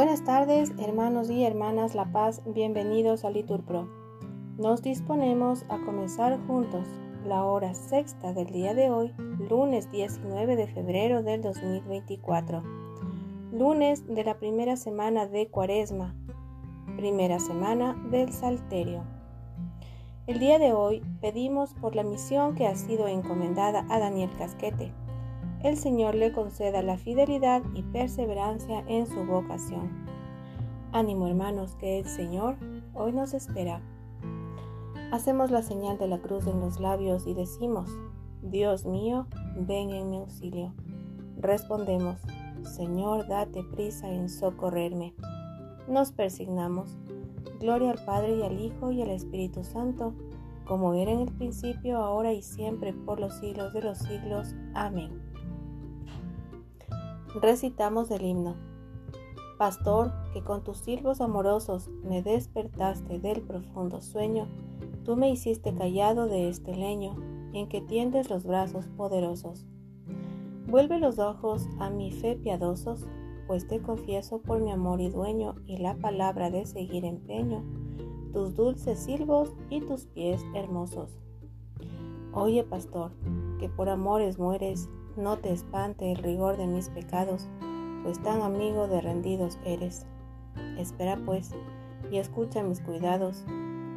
Buenas tardes, hermanos y hermanas La Paz, bienvenidos a Liturpro. Nos disponemos a comenzar juntos la hora sexta del día de hoy, lunes 19 de febrero del 2024, lunes de la primera semana de Cuaresma, primera semana del Salterio. El día de hoy pedimos por la misión que ha sido encomendada a Daniel Casquete el Señor le conceda la fidelidad y perseverancia en su vocación. Ánimo hermanos, que el Señor hoy nos espera. Hacemos la señal de la cruz en los labios y decimos, Dios mío, ven en mi auxilio. Respondemos, Señor, date prisa en socorrerme. Nos persignamos. Gloria al Padre y al Hijo y al Espíritu Santo, como era en el principio, ahora y siempre, por los siglos de los siglos. Amén recitamos el himno. Pastor, que con tus silbos amorosos me despertaste del profundo sueño, tú me hiciste callado de este leño en que tiendes los brazos poderosos. Vuelve los ojos a mi fe piadosos, pues te confieso por mi amor y dueño y la palabra de seguir empeño, tus dulces silbos y tus pies hermosos. Oye, pastor, que por amores mueres no te espante el rigor de mis pecados, pues tan amigo de rendidos eres. Espera pues y escucha mis cuidados,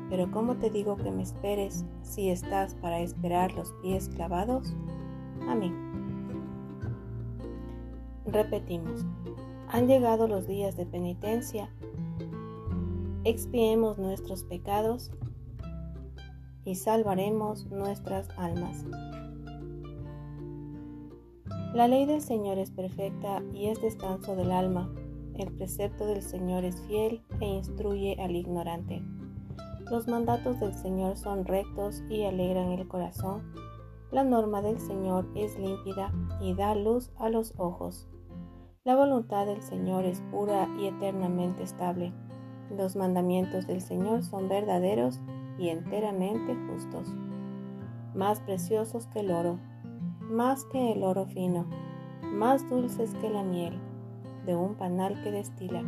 pero ¿cómo te digo que me esperes si estás para esperar los pies clavados? Amén. Repetimos, han llegado los días de penitencia, expiemos nuestros pecados y salvaremos nuestras almas. La ley del Señor es perfecta y es descanso del alma. El precepto del Señor es fiel e instruye al ignorante. Los mandatos del Señor son rectos y alegran el corazón. La norma del Señor es límpida y da luz a los ojos. La voluntad del Señor es pura y eternamente estable. Los mandamientos del Señor son verdaderos y enteramente justos. Más preciosos que el oro más que el oro fino, más dulces que la miel de un panal que destila.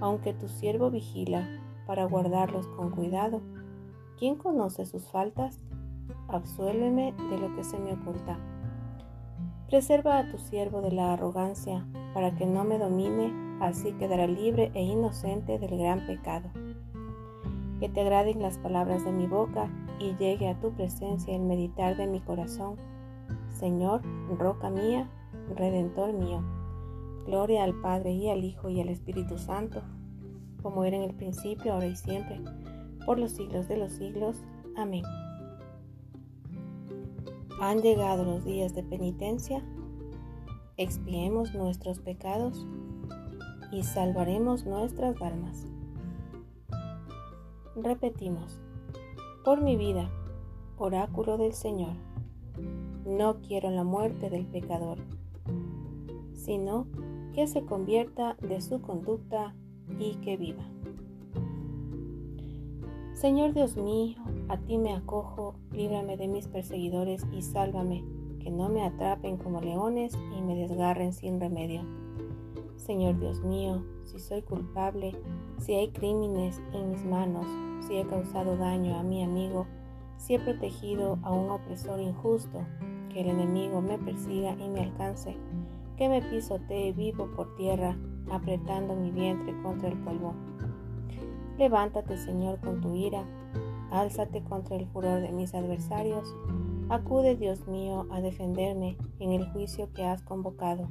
Aunque tu siervo vigila para guardarlos con cuidado, ¿quién conoce sus faltas? Absuélveme de lo que se me oculta. Preserva a tu siervo de la arrogancia, para que no me domine, así quedará libre e inocente del gran pecado. Que te agraden las palabras de mi boca y llegue a tu presencia el meditar de mi corazón Señor, roca mía, redentor mío. Gloria al Padre y al Hijo y al Espíritu Santo, como era en el principio, ahora y siempre, por los siglos de los siglos. Amén. Han llegado los días de penitencia, expiemos nuestros pecados y salvaremos nuestras almas. Repetimos, por mi vida, oráculo del Señor. No quiero la muerte del pecador, sino que se convierta de su conducta y que viva. Señor Dios mío, a ti me acojo, líbrame de mis perseguidores y sálvame, que no me atrapen como leones y me desgarren sin remedio. Señor Dios mío, si soy culpable, si hay crímenes en mis manos, si he causado daño a mi amigo, si he protegido a un opresor injusto, que el enemigo me persiga y me alcance, que me pisotee vivo por tierra, apretando mi vientre contra el polvo. Levántate, Señor, con tu ira, álzate contra el furor de mis adversarios, acude, Dios mío, a defenderme en el juicio que has convocado.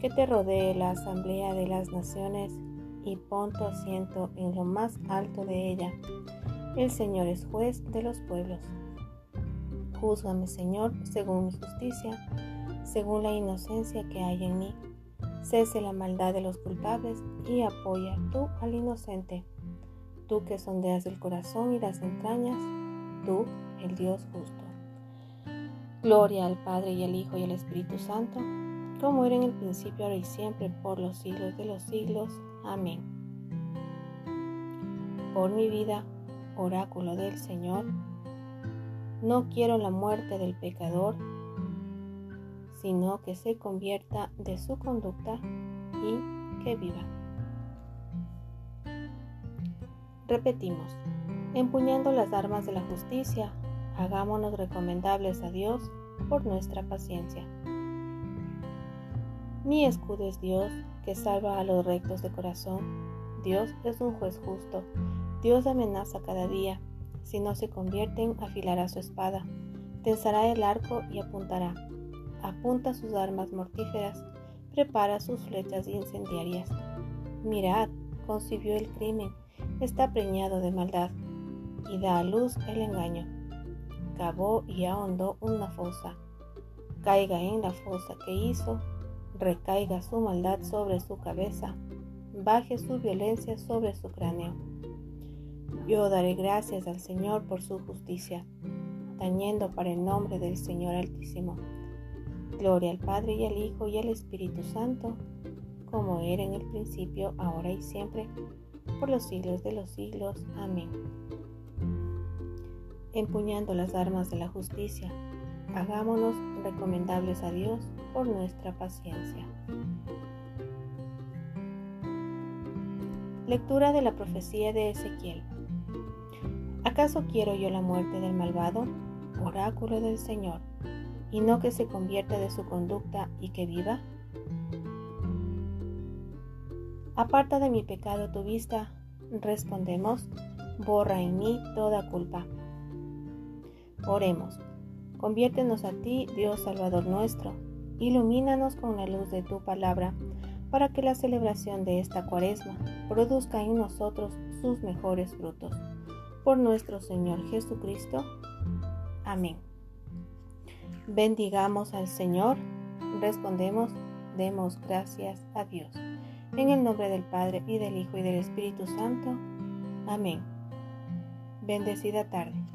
Que te rodee la asamblea de las naciones y pon tu asiento en lo más alto de ella. El Señor es juez de los pueblos. Júzgame, Señor, según mi justicia, según la inocencia que hay en mí. Cese la maldad de los culpables y apoya tú al inocente. Tú que sondeas el corazón y las entrañas, tú, el Dios justo. Gloria al Padre y al Hijo y al Espíritu Santo, como era en el principio, ahora y siempre, por los siglos de los siglos. Amén. Por mi vida, oráculo del Señor, no quiero la muerte del pecador, sino que se convierta de su conducta y que viva. Repetimos, empuñando las armas de la justicia, hagámonos recomendables a Dios por nuestra paciencia. Mi escudo es Dios, que salva a los rectos de corazón. Dios es un juez justo. Dios amenaza cada día. Si no se convierten, afilará su espada. Tensará el arco y apuntará. Apunta sus armas mortíferas. Prepara sus flechas incendiarias. Mirad, concibió el crimen. Está preñado de maldad. Y da a luz el engaño. Cavó y ahondó una fosa. Caiga en la fosa que hizo recaiga su maldad sobre su cabeza, baje su violencia sobre su cráneo. Yo daré gracias al Señor por su justicia, tañendo para el nombre del Señor Altísimo. Gloria al Padre y al Hijo y al Espíritu Santo, como era en el principio, ahora y siempre, por los siglos de los siglos. Amén. Empuñando las armas de la justicia, hagámonos recomendables a Dios por nuestra paciencia. Lectura de la profecía de Ezequiel. ¿Acaso quiero yo la muerte del malvado? Oráculo del Señor, y no que se convierta de su conducta y que viva? Aparta de mi pecado tu vista, respondemos, borra en mí toda culpa. Oremos. Conviértenos a ti, Dios Salvador nuestro. Ilumínanos con la luz de tu palabra, para que la celebración de esta cuaresma produzca en nosotros sus mejores frutos. Por nuestro Señor Jesucristo. Amén. Bendigamos al Señor. Respondemos, demos gracias a Dios. En el nombre del Padre y del Hijo y del Espíritu Santo. Amén. Bendecida tarde.